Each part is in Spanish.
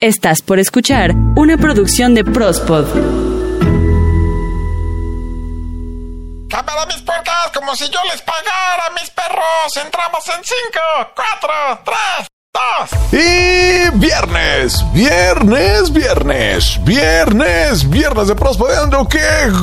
Estás por escuchar una producción de Prospod. Cámara mis puercas, como si yo les pagara, mis perros. Entramos en 5, 4, 3, y viernes, viernes, viernes, viernes, viernes de Prospodeando. Qué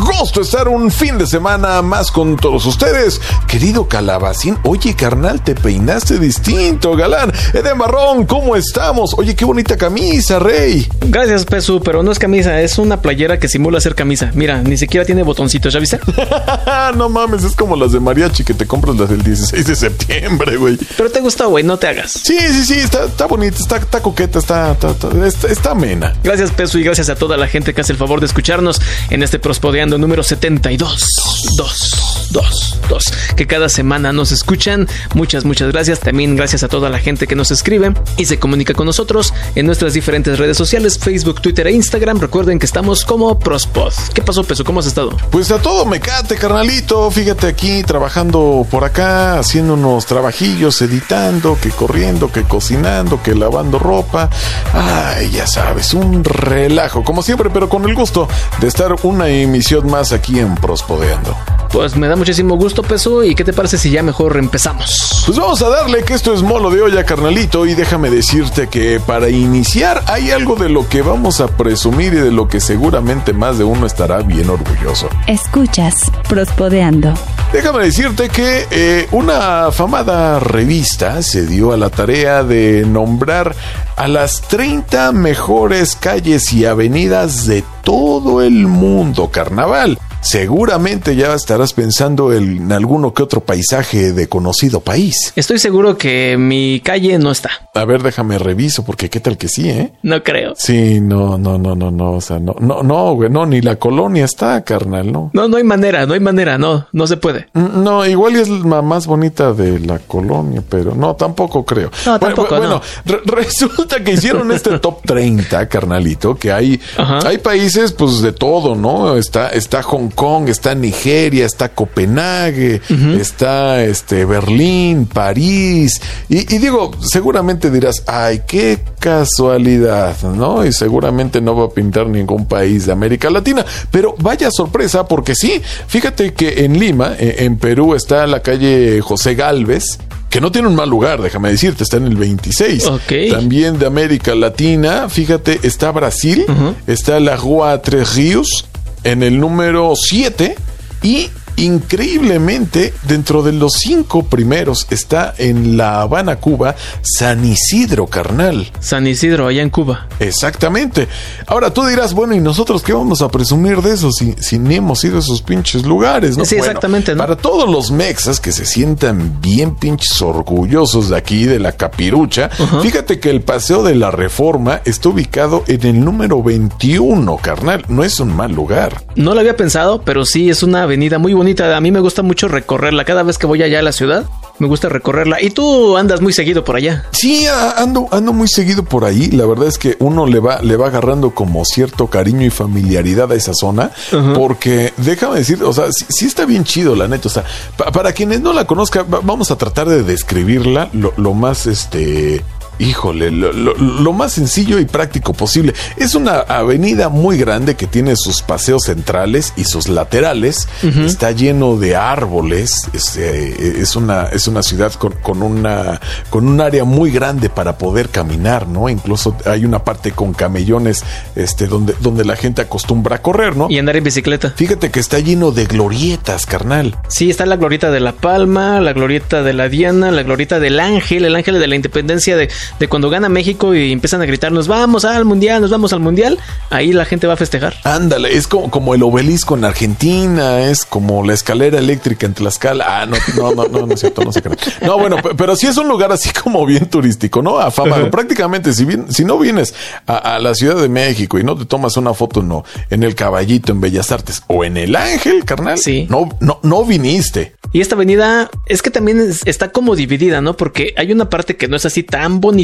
gusto estar un fin de semana más con todos ustedes. Querido Calabacín, oye carnal, te peinaste distinto, galán. Eden Marrón, ¿cómo estamos? Oye, qué bonita camisa, rey. Gracias, Pesu, pero no es camisa, es una playera que simula ser camisa. Mira, ni siquiera tiene botoncitos, ¿ya viste? no mames, es como las de mariachi que te compras las del 16 de septiembre, güey. Pero te gustó, güey, no te hagas. Sí, sí, sí, está, está bonita, está, está coqueta, está, está, está, amena. Gracias, Peso, y gracias a toda la gente que hace el favor de escucharnos en este Prospodeando número 72. 2, 2, 2. Que cada semana nos escuchan. Muchas, muchas gracias. También gracias a toda la gente que nos escribe y se comunica con nosotros en nuestras diferentes redes sociales, Facebook, Twitter e Instagram. Recuerden que estamos como Prospod. ¿Qué pasó, Peso? ¿Cómo has estado? Pues a todo me cate, carnalito. Fíjate aquí trabajando por acá, haciendo unos trabajillos, editando, que corriendo, que cocinando que lavando ropa. Ay, ya sabes, un relajo, como siempre, pero con el gusto de estar una emisión más aquí en Prospodeando. Pues me da muchísimo gusto, Peso. ¿Y qué te parece si ya mejor empezamos? Pues vamos a darle que esto es molo de olla, carnalito. Y déjame decirte que para iniciar hay algo de lo que vamos a presumir y de lo que seguramente más de uno estará bien orgulloso. Escuchas Prospodeando. Déjame decirte que eh, una famada revista se dio a la tarea de nombrar a las 30 mejores calles y avenidas de todo el mundo carnaval. Seguramente ya estarás pensando en alguno que otro paisaje de conocido país. Estoy seguro que mi calle no está. A ver, déjame reviso, porque qué tal que sí, ¿eh? No creo. Sí, no, no, no, no, no, o sea, no, no, no, güey, no, ni la colonia está, carnal, no. No, no hay manera, no hay manera, no, no se puede. Mm, no, igual es la más bonita de la colonia, pero no, tampoco creo. No, tampoco. Bueno, resulta que hicieron este top 30, carnalito, que hay, hay países, pues, de todo, ¿no? Está, está Hong Kong, está Nigeria, está Copenhague, está este Berlín, París. Y, digo, seguramente dirás, ay, qué casualidad, ¿no? Y seguramente no va a pintar ningún país de América Latina. Pero vaya sorpresa, porque sí, fíjate que en Lima, e, en Perú, está la calle José Galvez, que no tiene un mal lugar, déjame decirte, está en el 26. También de América Latina, fíjate, está Brasil, está la Rua Tres Ríos, en el número 7 y Increíblemente, dentro de los cinco primeros está en La Habana, Cuba, San Isidro, carnal. San Isidro, allá en Cuba. Exactamente. Ahora tú dirás, bueno, ¿y nosotros qué vamos a presumir de eso si, si ni hemos ido a esos pinches lugares? ¿no? Sí, exactamente. Para todos los mexas que se sientan bien pinches orgullosos de aquí, de la capirucha, fíjate que el Paseo de la Reforma está ubicado en el número 21, carnal. No es un mal lugar. No lo había pensado, pero sí es una avenida muy bonita a mí me gusta mucho recorrerla. Cada vez que voy allá a la ciudad, me gusta recorrerla. Y tú andas muy seguido por allá. Sí, ando, ando muy seguido por ahí. La verdad es que uno le va, le va agarrando como cierto cariño y familiaridad a esa zona. Porque déjame decir, o sea, sí, está bien chido, la neta. O sea, para quienes no la conozcan, vamos a tratar de describirla lo, lo más este híjole, lo, más sencillo y práctico posible. Es una avenida muy grande que tiene sus paseos centrales y sus laterales. Está lleno de árboles. Este, es, una, es una ciudad con, una, con un área muy grande para poder caminar, ¿no? Incluso hay una parte con camellones este, donde, donde la gente acostumbra a correr, ¿no? Y andar en bicicleta. Fíjate que está lleno de glorietas, carnal. Sí, está la glorieta de la Palma, la glorieta de la Diana, la glorieta del Ángel, el Ángel de la Independencia de de cuando gana México y empiezan a gritar, nos vamos al mundial, nos vamos al mundial, ahí la gente va a festejar. Ándale, es como, como el obelisco en Argentina, es como la escalera eléctrica en Tlaxcala. Ah, no, no, no, no, no es cierto, no se cree. No, bueno, pero sí es un lugar así como bien turístico, ¿no? Afamado. Prácticamente, si, bien, si no vienes a, la Ciudad de México y no te tomas una foto, no, en el Caballito, en Bellas Artes o en el Ángel, carnal, sí. no, no, no viniste. Y esta avenida es que también está como dividida, ¿no? Porque hay una parte que no es así tan bonita,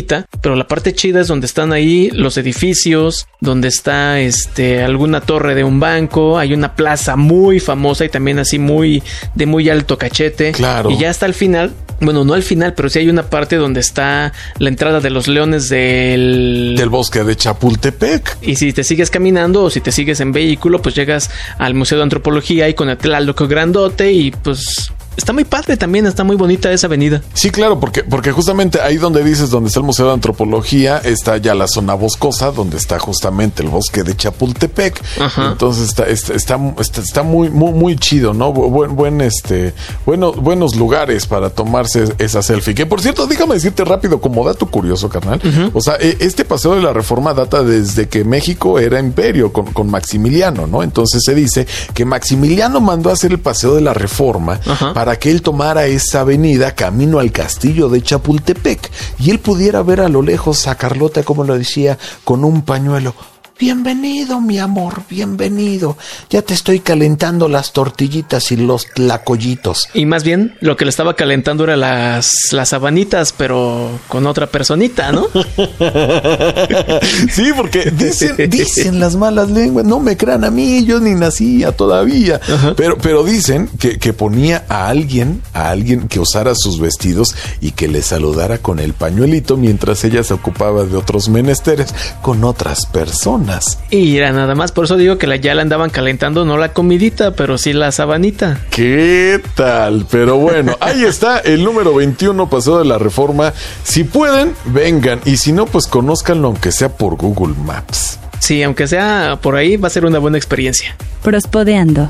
pero la parte chida es donde están ahí los edificios, donde está este alguna torre de un banco, hay una plaza muy famosa y también así muy de muy alto cachete. Claro. Y ya hasta el final Bueno, no al final, pero sí hay una parte donde está la entrada de los leones del... Del bosque de Chapultepec. Y si te sigues caminando o si te sigues en vehículo, pues llegas al Museo de Antropología y con el Tlaloc grandote y pues está muy padre también, está muy bonita esa avenida. Sí, claro, porque, porque justamente ahí donde dices, donde está el Museo de Antropología, está ya la zona boscosa, donde está justamente el bosque de Chapultepec. Entonces está, está, está, está, muy, muy, muy chido, ¿no? Buen, buen, este, bueno, buenos lugares para tomarse esa selfie. Que por cierto, déjame decirte rápido, como dato curioso, carnal. O sea, e, este paseo de la reforma data desde que México era imperio con, con Maximiliano, ¿no? Entonces se dice que Maximiliano mandó a hacer el paseo de la reforma para que él tomara esa avenida camino al castillo de Chapultepec y él pudiera ver a lo lejos a Carlota, como lo decía, con un pañuelo. Bienvenido, mi amor, bienvenido. Ya te estoy calentando las tortillitas y los tlacoyitos. Y más bien, lo que le estaba calentando era las, las sabanitas, pero con otra personita, ¿no? sí, porque dicen, dicen las malas lenguas, no me crean a mí, yo ni nacía todavía. Pero, pero dicen que, que ponía a alguien, a alguien que usara sus vestidos y que le saludara con el pañuelito mientras ella se ocupaba de otros menesteres con otras personas. Y era nada más, por eso digo que la, ya la andaban calentando, no la comidita, pero sí la sabanita. ¿Qué tal? Pero bueno, ahí está el número 21 pasado de la reforma. Si pueden, vengan. Y si no, pues conózcanlo aunque sea por Google Maps. Sí, aunque sea por ahí, va a ser una buena experiencia. Prospodeando.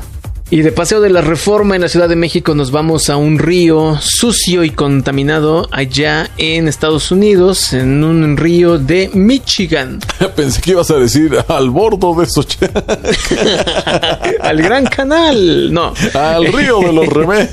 Y de paseo de la reforma en la Ciudad de México nos vamos a un río sucio y contaminado allá en Estados Unidos, en un río de Michigan. Pensé que ibas a decir al bordo de Sochi. al gran canal. No. Al río de los remedios.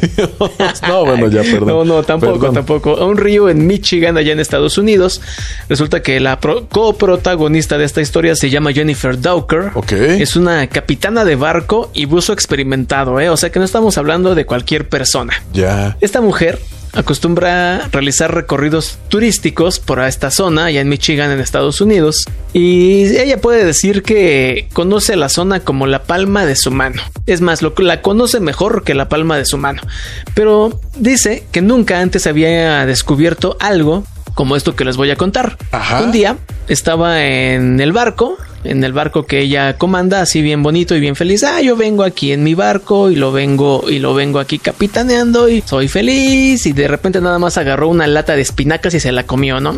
No, bueno, ya, perdón. No, no, tampoco, tampoco. A un río en Michigan, allá en Estados Unidos. Resulta que la coprotagonista de esta historia se llama Jennifer Dawker. Ok. Es una capitana de barco y buzo experimental ¿eh? O sea que no estamos hablando de cualquier persona. Ya. Esta mujer acostumbra realizar recorridos turísticos por esta zona, allá en Michigan, en Estados Unidos, y ella puede decir que conoce la zona como la palma de su mano. Es más, lo, la conoce mejor que la palma de su mano. Pero dice que nunca antes había descubierto algo como esto que les voy a contar. Un día estaba en el barco en el barco que ella comanda, así bien bonito y bien feliz. Ah, yo vengo aquí en mi barco y lo vengo y lo vengo aquí capitaneando y soy feliz y de repente nada más agarró una lata de espinacas y se la comió, ¿no?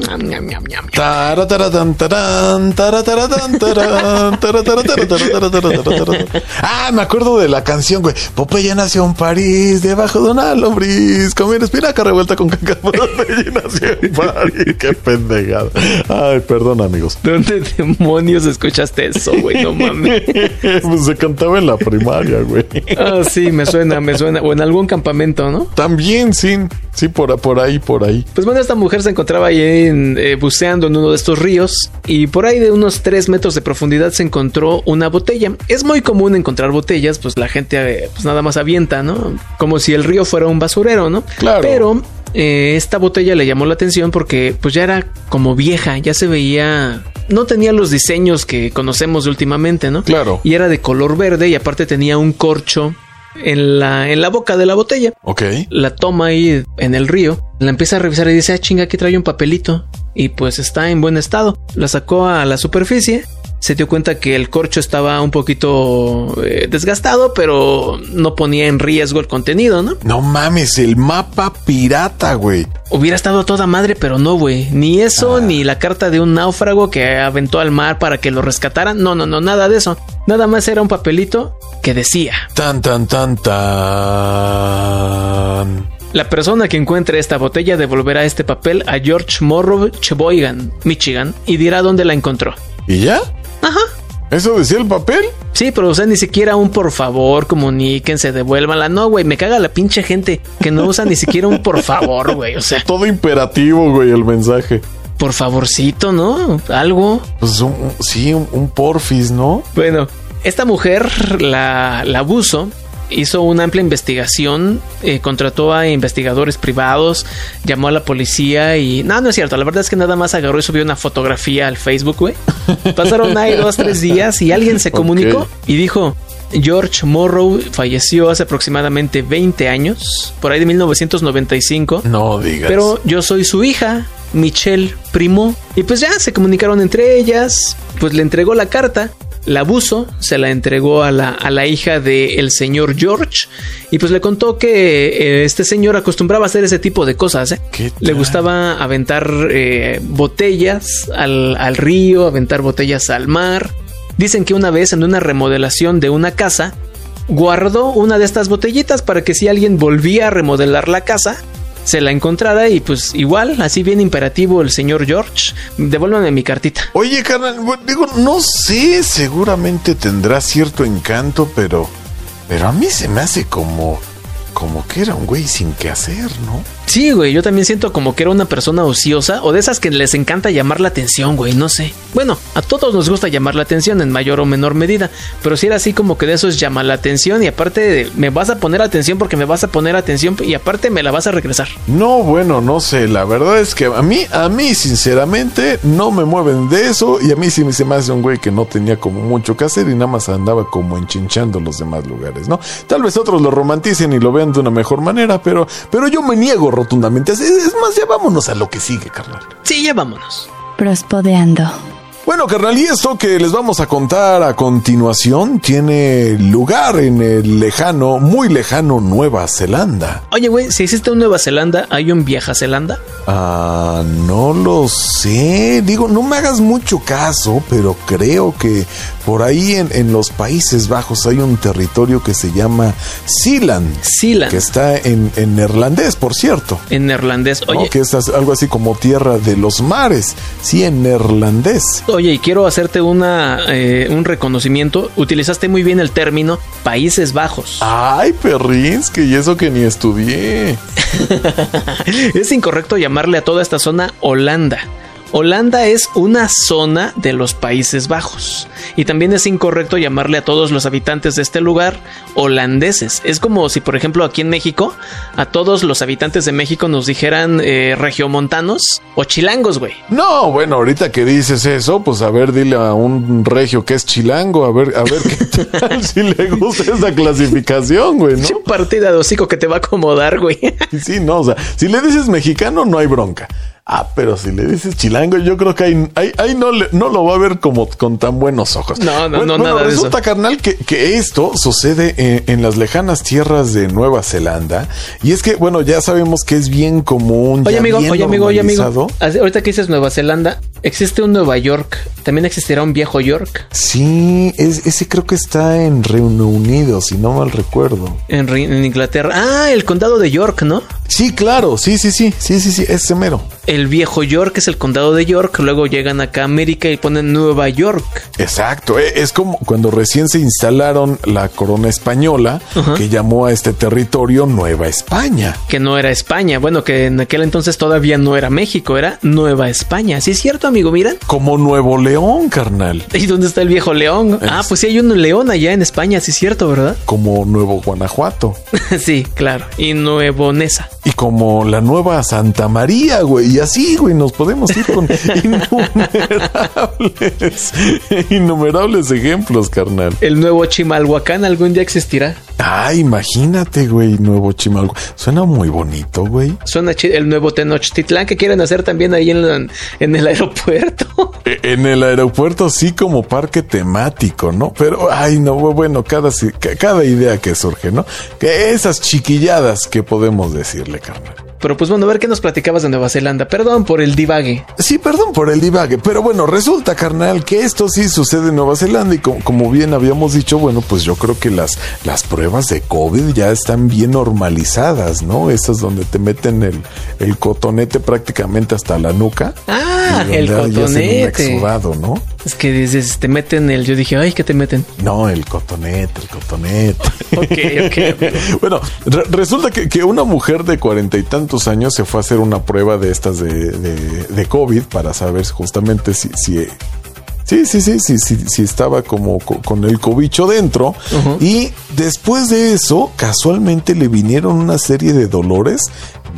Ah, me acuerdo de la canción, güey. Popeye nació en París, debajo de una lombriz, comiendo espinaca revuelta con caca. Popeye nació en París. Qué pendejada. Ay, perdón, amigos. ¿Dónde demonios escuchas? Escuchaste eso, güey, no mames. pues se cantaba en la primaria, güey. Ah, sí, me suena, me suena. O en algún campamento, ¿no? También, sí. Sí, por, por ahí, por ahí. Pues bueno, esta mujer se encontraba ahí en, eh, buceando en uno de estos ríos y por ahí de unos 3 metros de profundidad se encontró una botella. Es muy común encontrar botellas, pues la gente eh, pues nada más avienta, ¿no? Como si el río fuera un basurero, ¿no? Claro. Pero eh, esta botella le llamó la atención porque pues ya era como vieja, ya se veía no tenía los diseños que conocemos últimamente, ¿no? Claro. Y era de color verde y aparte tenía un corcho en la, en la boca de la botella. Ok. La toma ahí en el río, la empieza a revisar y dice, ah, chinga, aquí trae un papelito. Y pues está en buen estado. La sacó a la superficie se dio cuenta que el corcho estaba un poquito eh, desgastado, pero no ponía en riesgo el contenido, ¿no? No mames, el mapa pirata, güey. Hubiera estado toda madre, pero no, güey. Ni eso, ah. ni la carta de un náufrago que aventó al mar para que lo rescataran. No, no, no, nada de eso. Nada más era un papelito que decía. Tan, tan, tan, tan. La persona que encuentre esta botella devolverá este papel a George Morrow Cheboygan, Michigan, y dirá dónde la encontró. ¿Y ya? Ajá. ¿Eso decía el papel? Sí, pero o sea, ni siquiera un por favor, comuníquense, devuélvanla. No, güey, me caga la pinche gente que no usa ni siquiera un por favor, güey. O sea. Todo imperativo, güey, el mensaje. Por favorcito, ¿no? Algo. Pues sí, un, porfis, ¿no? Bueno, esta mujer la, la abuso hizo una amplia investigación, eh, contrató a investigadores privados, llamó a la policía y... No, no es cierto, la verdad es que nada más agarró y subió una fotografía al Facebook, güey. Pasaron ahí dos, tres días y alguien se comunicó y dijo, George Morrow falleció hace aproximadamente 20 años, por ahí de 1995. No digas. Pero yo soy su hija, Michelle Primo. Y pues ya se comunicaron entre ellas, pues le entregó la carta. La abuso, se la entregó a la, a la hija del señor George y pues le contó que eh, este señor acostumbraba a hacer ese tipo de cosas. ¿eh? Le gustaba aventar eh, botellas al, al río, aventar botellas al mar. Dicen que una vez en una remodelación de una casa, guardó una de estas botellitas para que si alguien volvía a remodelar la casa, se la encontrara y pues igual, así bien imperativo el señor George, devuélvame mi cartita. Oye, carnal, digo, no sé, seguramente tendrá cierto encanto, pero pero a mí se me hace como como que era un güey sin qué hacer, ¿no? Sí, güey, yo también siento como que era una persona ociosa o de esas que les encanta llamar la atención, güey, no sé. Bueno, a todos nos gusta llamar la atención en mayor o menor medida, pero si era así como que de eso es llamar la atención y aparte me vas a poner atención porque me vas a poner atención y aparte me la vas a regresar. No, bueno, no sé, la verdad es que a mí, a mí sinceramente no me mueven de eso y a mí sí me se me hace un güey que no tenía como mucho que hacer y nada más andaba como enchinchando los demás lugares, ¿no? Tal vez otros lo romanticen y lo vean de una mejor manera, pero, pero yo me niego rotundamente. Es, es más, ya vámonos a lo que sigue, carnal. Sí, ya vámonos. Prospodeando. Bueno, carnal, y esto que les vamos a contar a continuación tiene lugar en el lejano, muy lejano Nueva Zelanda. Oye, güey, si existe un Nueva Zelanda, ¿hay un Vieja Zelanda? Ah, no lo sé. Digo, no me hagas mucho caso, pero creo que por ahí en, en los Países Bajos hay un territorio que se llama Sealand. Sealand. Que está en, en neerlandés, por cierto. En neerlandés, oye. ¿no? Que es algo así como tierra de los mares. Sí, en neerlandés. Oye, y quiero hacerte una, eh, un reconocimiento. Utilizaste muy bien el término Países Bajos. Ay, perrinsque, y eso que ni estudié. es incorrecto llamarle a toda esta zona Holanda. Holanda es una zona de los Países Bajos. Y también es incorrecto llamarle a todos los habitantes de este lugar holandeses. Es como si, por ejemplo, aquí en México, a todos los habitantes de México nos dijeran eh, regiomontanos o chilangos, güey. No, bueno, ahorita que dices eso, pues a ver, dile a un regio que es chilango, a ver, a ver qué tal si le gusta esa clasificación, güey, ¿no? ¿Qué partida de hocico que te va a acomodar, güey? Sí, no, o sea, si le dices mexicano, no hay bronca. Ah, pero si le dices chilango, yo creo que ahí, ahí, ahí no, le, no lo va a ver como con tan buenos ojos. No, no, bueno, no, bueno, nada de resulta, eso. carnal, que, que esto sucede en, en las lejanas tierras de Nueva Zelanda. Y es que, bueno, ya sabemos que es bien común. Oye, ya amigo, oye, amigo, oye, amigo. Ahorita que dices Nueva Zelanda, existe un Nueva York. También existirá un viejo York Sí, es, ese creo que está en Reino Unido, si no mal recuerdo. en, Inglaterra. Ah, el condado de York, ¿no? Sí, claro, sí, sí, sí, sí, sí, sí, ese mero. El viejo York es el condado de York. Luego llegan acá a América y ponen Nueva York. Exacto, eh, es como cuando recién se instalaron la corona española, que llamó a este territorio Nueva España. Que no era España. Bueno, que en aquel entonces todavía no era México, era Nueva España. ¿Sí es cierto, amigo? Mira. Como Nuevo León, carnal. ¿Y dónde está el viejo león? Ah, pues sí hay un león allá en España, sí es cierto, ¿verdad? Como Nuevo Guanajuato. sí, claro. Y Nuevo Nesa. Y como la nueva Santa María, güey. Y así, güey, nos podemos ir con innumerables, innumerables ejemplos, carnal. El nuevo Chimalhuacán algún día existirá. Ah, imagínate, güey, Nuevo Chimalgo. Suena muy bonito, güey. Suena el nuevo Tenochtitlán que quieren hacer también ahí en, la- en el aeropuerto. E- En el aeropuerto sí como parque temático, ¿no? Pero, ay, no, bueno, cada, cada idea que surge, ¿no? Que esas chiquilladas que podemos decirle, carnal. Pero pues bueno, a ver qué nos platicabas de Nueva Zelanda. Perdón por el divague. Sí, perdón por el divague, pero bueno, resulta, carnal, que esto sí sucede en Nueva Zelanda y como, como bien habíamos dicho, bueno, pues yo creo que las, las pruebas de COVID ya están bien normalizadas, ¿no? Esas donde te meten el, el cotonete prácticamente hasta la nuca. Ah, y el cotonete. exudado, ¿no? Es que dices, te meten el. Yo dije, ay, ¿qué te meten? No, el cotonete, el cotonete. Ok, ok. bueno, re- resulta que, que una mujer de cuarenta y tantos años se fue a hacer una prueba de estas de, de, de COVID para saber justamente si... si Sí, sí, sí, sí, sí, sí estaba como co- con el cobicho dentro. Y después de eso, casualmente le vinieron una serie de dolores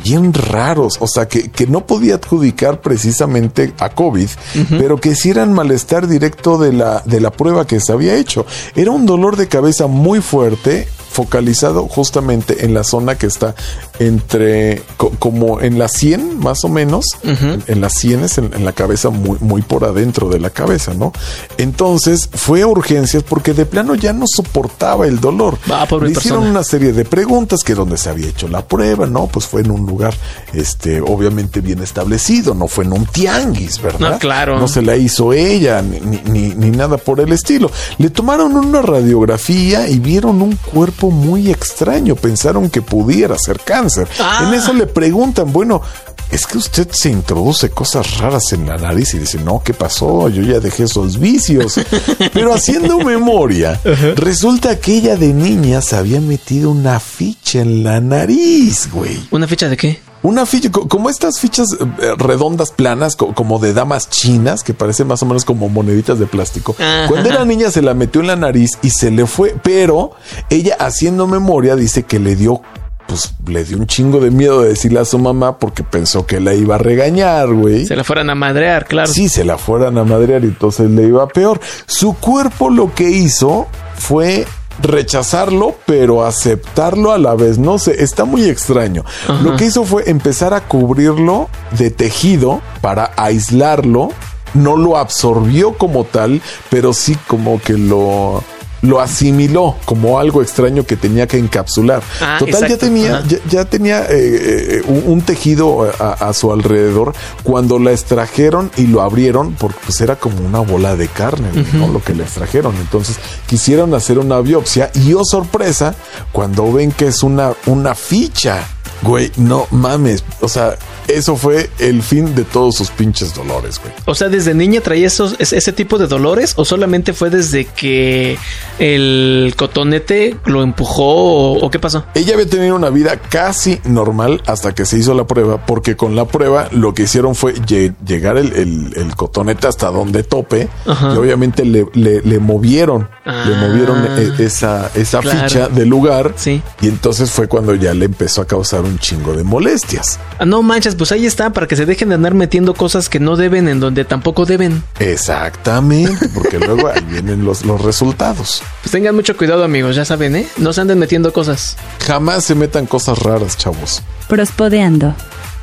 bien raros, o sea, que, que no podía adjudicar precisamente a COVID, pero que sí eran malestar directo de la, de la prueba que se había hecho. Era un dolor de cabeza muy fuerte, focalizado justamente en la zona que está entre como en la sien más o menos en, las sienes en, la cabeza muy muy por adentro de la cabeza no entonces fue a urgencias porque de plano ya no soportaba el dolor. Ah, Le hicieron una serie de preguntas que dónde se había hecho la prueba no pues fue en un lugar este obviamente bien establecido no fue en un tianguis verdad no, claro. No se la hizo ella ni, ni, ni nada por el estilo. Le tomaron una radiografía y vieron un cuerpo muy extraño. Pensaron que pudiera ser cáncer. Ah. En eso le preguntan, bueno, es que usted se introduce cosas raras en la nariz y dice, no, ¿qué pasó? Yo ya dejé esos vicios. Pero haciendo memoria, resulta que ella de niña se había metido una ficha en la nariz, güey. ¿Una ficha de qué? Una ficha, como estas fichas eh, redondas, planas, como de damas chinas, que parecen más o menos como moneditas de plástico. Cuando era niña se la metió en la nariz y se le fue, pero ella haciendo memoria dice que le dio pues le dio un chingo de miedo de decirle a su mamá porque pensó que la iba a regañar, güey. Se la fueran a madrear, claro. Sí, se la fueran a madrear y entonces le iba peor. Su cuerpo lo que hizo fue rechazarlo, pero aceptarlo a la vez. No sé, está muy extraño. Lo que hizo fue empezar a cubrirlo de tejido para aislarlo. No lo absorbió como tal, pero sí como que lo lo asimiló como algo extraño que tenía que encapsular. Ah, Total, ya tenía, ya, tenía eh, eh, un, tejido a, su alrededor cuando la extrajeron y lo abrieron, porque pues era como una bola de carne, ¿no? Lo que le extrajeron. Entonces quisieron hacer una biopsia y oh sorpresa, cuando ven que es una, una ficha Güey, no mames. O sea, eso fue el fin de todos sus pinches dolores, güey. O sea, desde niña traía esos, ese tipo de dolores o solamente fue desde que el cotonete lo empujó o, qué pasó? Ella había tenido una vida casi normal hasta que se hizo la prueba, porque con la prueba lo que hicieron fue llegar el, cotonete hasta donde tope y obviamente le, movieron, le movieron ah. e, esa, esa ficha del lugar. Sí. Y entonces fue cuando ya le empezó a causar un chingo de molestias. Ah, no manches, pues ahí está, para que se dejen de andar metiendo cosas que no deben en donde tampoco deben. Exactamente, porque luego ahí vienen los, los resultados. Pues tengan mucho cuidado, amigos, ya saben, ¿eh? No se anden metiendo cosas. Jamás se metan cosas raras, chavos. Prospodeando.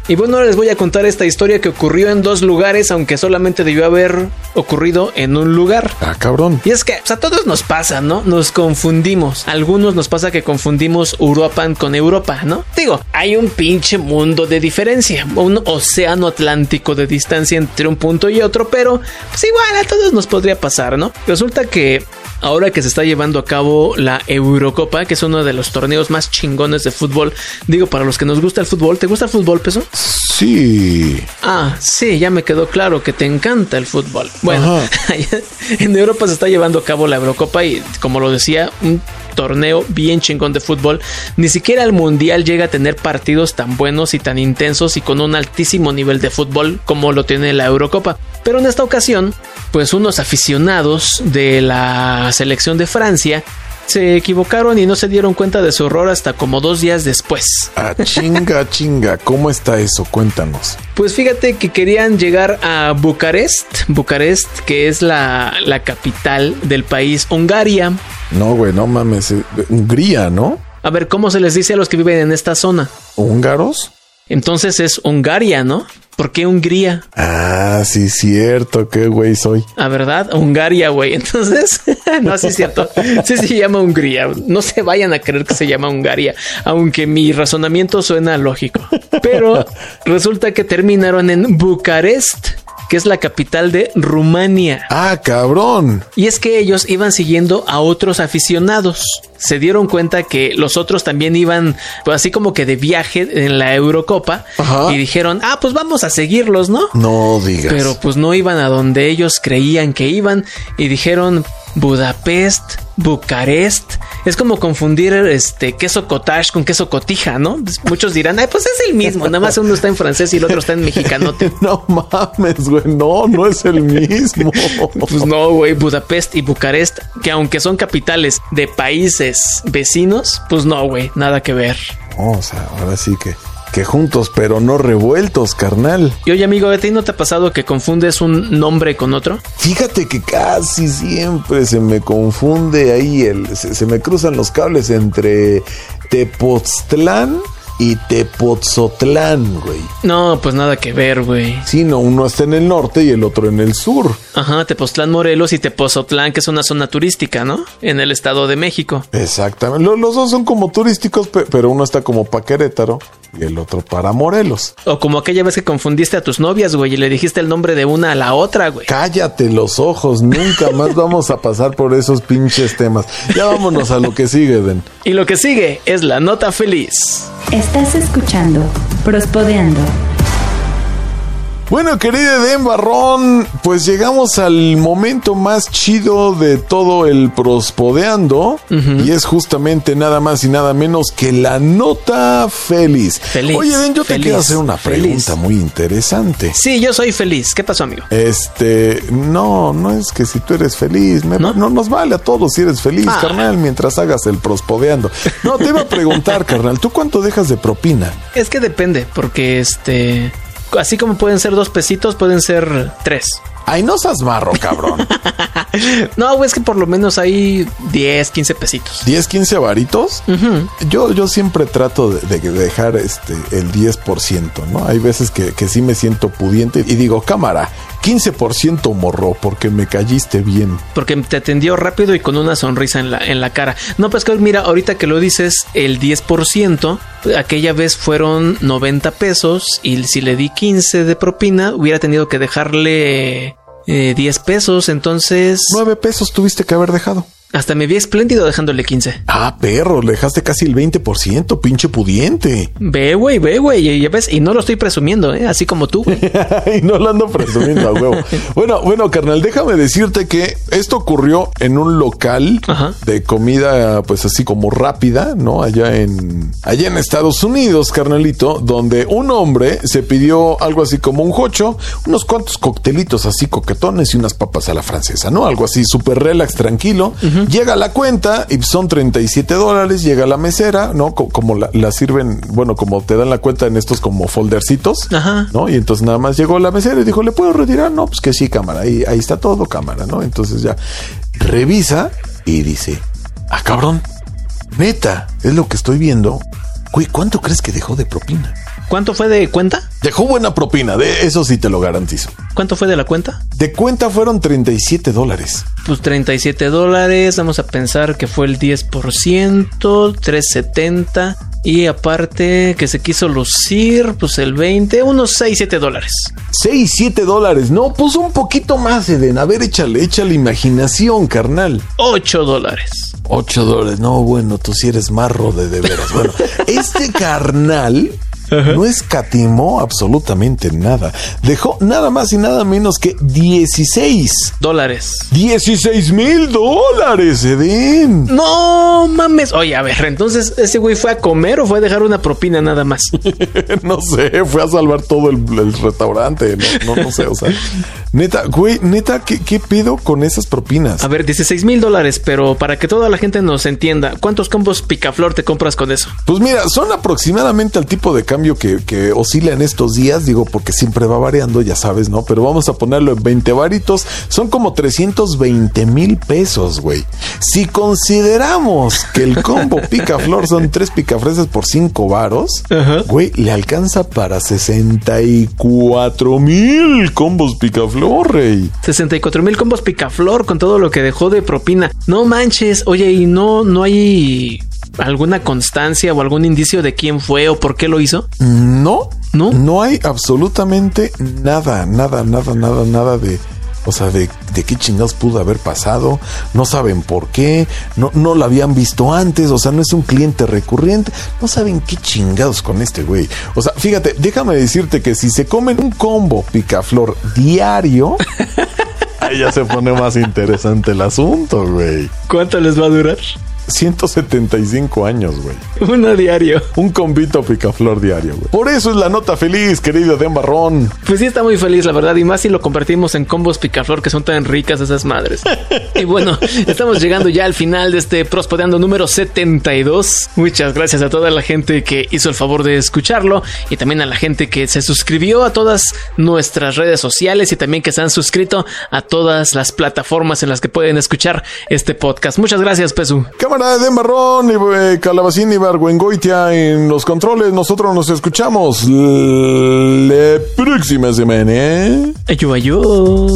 Y bueno, ahora les voy a contar esta historia que ocurrió en dos lugares, aunque solamente debió haber ocurrido en un lugar. Ah, cabrón. Y es que a todos nos pasa, ¿no? Nos confundimos. algunos nos pasa que confundimos Uruapan con Europa, ¿no? Digo, hay un pinche mundo de diferencia, un océano atlántico de distancia entre un punto y otro, pero pues igual a todos nos podría pasar, ¿no? Resulta que ahora que se está llevando a cabo la Eurocopa, que es uno de los torneos más chingones de fútbol. Digo, para los que nos gusta el fútbol, ¿te gusta el fútbol, Peso? Sí. Ah, sí, ya me quedó claro que te encanta el fútbol. Bueno, en Europa se está llevando a cabo la Eurocopa y, como lo decía, un torneo bien chingón de fútbol. Ni siquiera el Mundial llega a tener partidos tan buenos y tan intensos y con un altísimo nivel de fútbol como lo tiene la Eurocopa. Pero en esta ocasión, pues unos aficionados de la selección de Francia se equivocaron y no se dieron cuenta de su error hasta como dos días después. Ah, chinga, chinga, ¿cómo está eso? Cuéntanos. Pues fíjate que querían llegar a Bucarest, Bucarest, que es la, la capital del país Hungaria. No, güey, no mames, eh, Hungría, ¿no? A ver, ¿cómo se les dice a los que viven en esta zona? ¿Húngaros? Entonces es Hungaria, ¿no? ¿Por qué Hungría? Ah, sí, cierto, qué güey soy. Ah, ¿verdad? Hungaria, güey. Entonces, no, sí es cierto. Sí se llama Hungría. No se vayan a creer que se llama Hungaria, aunque mi razonamiento suena lógico. Pero resulta que terminaron en Bucarest que es la capital de Rumania. Ah, cabrón. Y es que ellos iban siguiendo a otros aficionados. Se dieron cuenta que los otros también iban, pues así como que de viaje en la Eurocopa. Y dijeron, ah, pues vamos a seguirlos, ¿no? No digas. Pero pues no iban a donde ellos creían que iban. Y dijeron, Budapest, Bucarest. Es como confundir este queso cottage con queso cotija, ¿no? Pues, muchos dirán, Ay, pues es el mismo, nada más uno está en francés y el otro está en mexicanote. no mames, güey, no, no es el mismo. pues no, güey, Budapest y Bucarest, que aunque son capitales de países vecinos, pues no, güey, nada que ver. o sea, ahora sí que que juntos pero no revueltos, carnal. Y oye, amigo, ¿a ti no te ha pasado que confundes un nombre con otro? Fíjate que casi siempre se me confunde ahí, el, se, se me cruzan los cables entre Tepoztlán y Tepotzotlán, güey. No, pues nada que ver, güey. Sí, no, uno está en el norte y el otro en el sur. Ajá, Tepoztlán Morelos y Tepozotlán, que es una zona turística, ¿no? En el Estado de México. Exactamente. Lo- Los, dos son como turísticos, pe- pero uno está como para Querétaro y el otro para Morelos. O como aquella vez que confundiste a tus novias, güey, y le dijiste el nombre de una a la otra, güey. Cállate los ojos, nunca más vamos a pasar por esos pinches temas. Ya vámonos a lo que sigue, Den. Y lo que sigue es la nota feliz. Estás escuchando Prospodeando. Bueno, querida Eden Barrón, pues llegamos al momento más chido de todo el prospodeando y es justamente nada más y nada menos que la nota feliz. Feliz, Oye, Den, yo te quiero hacer una feliz. pregunta muy interesante. Sí, yo soy feliz. ¿Qué pasó, amigo? Este, no, no es que si tú eres feliz, me- ¿No? ¿No? nos vale a todos si eres feliz, Ah. carnal, mientras hagas el prospodeando. No, te iba a preguntar, carnal, ¿tú cuánto dejas de propina? Es que depende, porque este. Así como pueden ser dos pesitos, pueden ser tres. Ay, no seas marro, cabrón. No, güey, es que por lo menos hay 10, 15 pesitos. 10, 15 varitos. Yo, yo siempre trato de, de dejar este el 10%, ¿no? Hay veces que, que sí me siento pudiente y digo, cámara, 15% morro porque me calliste bien. Porque te atendió rápido y con una sonrisa en la, en la cara. No, pues que mira, ahorita que lo dices, el 10%, aquella vez fueron 90 pesos y si le di 15 de propina, hubiera tenido que dejarle eh, 10 pesos. Entonces, 9 pesos tuviste que haber dejado. Hasta me vi espléndido dejándole 15. Ah, perro, le dejaste casi el 20%, pinche pudiente. Ve, güey, ve, güey. Y, ya ves, y no lo estoy presumiendo, ¿eh? Así como tú, y no lo ando presumiendo a huevo. Bueno, bueno, carnal, déjame decirte que esto ocurrió en un local Ajá. de comida, pues así como rápida, ¿no? Allá en, allá en Estados Unidos, carnalito, donde un hombre se pidió algo así como un jocho, unos cuantos coctelitos así coquetones y unas papas a la francesa, ¿no? Algo así súper relax, tranquilo. Llega la cuenta y son 37 dólares, llega la mesera, ¿no? Co- como la, la sirven, bueno, como te dan la cuenta en estos como foldercitos, Ajá. ¿no? Y entonces nada más llegó la mesera y dijo, ¿le puedo retirar? No, pues que sí, cámara, ahí, ahí está todo, cámara, ¿no? Entonces ya revisa y dice, ah, cabrón, neta, es lo que estoy viendo. Güey, ¿cuánto crees que dejó de propina? ¿Cuánto fue de cuenta? Dejó buena propina, de eso sí te lo garantizo. ¿Cuánto fue de la cuenta? De cuenta fueron 37 dólares. Pues 37 dólares, vamos a pensar que fue el 10%, 370 y aparte que se quiso lucir, pues el 20, unos 6, 7 dólares. 6, 7 dólares. No, pues un poquito más, Eden. A ver, échale, échale imaginación, carnal. 8 dólares. 8 dólares. No, bueno, tú sí eres marro de de veras. Bueno, este carnal no escatimó absolutamente nada. Dejó nada más y nada menos que 16. Dólares. 16 mil dólares, Eden. No mames. Oye, a ver, entonces ese güey fue a comer o fue a dejar una propina nada más. No sé, fue a salvar todo el, el restaurante. No, no, no sé, o sea. Neta, güey, neta, ¿qué, qué pido con esas propinas? A ver, 16 mil dólares, pero para que toda la gente nos entienda, ¿cuántos combos picaflor te compras con eso? Pues mira, son aproximadamente el tipo de cambio que, que oscila en estos días, digo, porque siempre va variando, ya sabes, ¿no? Pero vamos a ponerlo en 20 varitos, son como 320 mil pesos, güey. Si consideramos que el combo picaflor son tres picafresas por 5 varos, Ajá. güey, le alcanza para 64 mil combos picaflor, rey. 64 mil combos picaflor con todo lo que dejó de propina. No manches, oye, y no, no hay alguna constancia o algún indicio de quién fue o por qué lo hizo. No, ¿No? no hay absolutamente nada, nada, nada, nada, nada de, o sea, de, de qué chingados pudo haber pasado. No saben por qué, no, no lo habían visto antes, o sea, no es un cliente recurrente. No saben qué chingados con este güey. O sea, fíjate, déjame decirte que si se comen un combo picaflor diario, ahí ya se pone más interesante el asunto, güey. ¿Cuánto les va a durar? 175 años, güey. Uno diario. Un convito picaflor diario, güey. Por eso es la nota feliz, querido Den Barrón. Pues sí, está muy feliz, la verdad. Y más si lo convertimos en combos picaflor que son tan ricas esas madres. y bueno, estamos llegando ya al final de este Prospodeando número 72. Muchas gracias a toda la gente que hizo el favor de escucharlo y también a la gente que se suscribió a todas nuestras redes sociales y también que se han suscrito a todas las plataformas en las que pueden escuchar este podcast. Muchas gracias, Pesu. Cámara de Marrón y eh, Calabacín y Barguengoitia en los controles. Nosotros nos escuchamos la próxima semana. Ayú, ayú.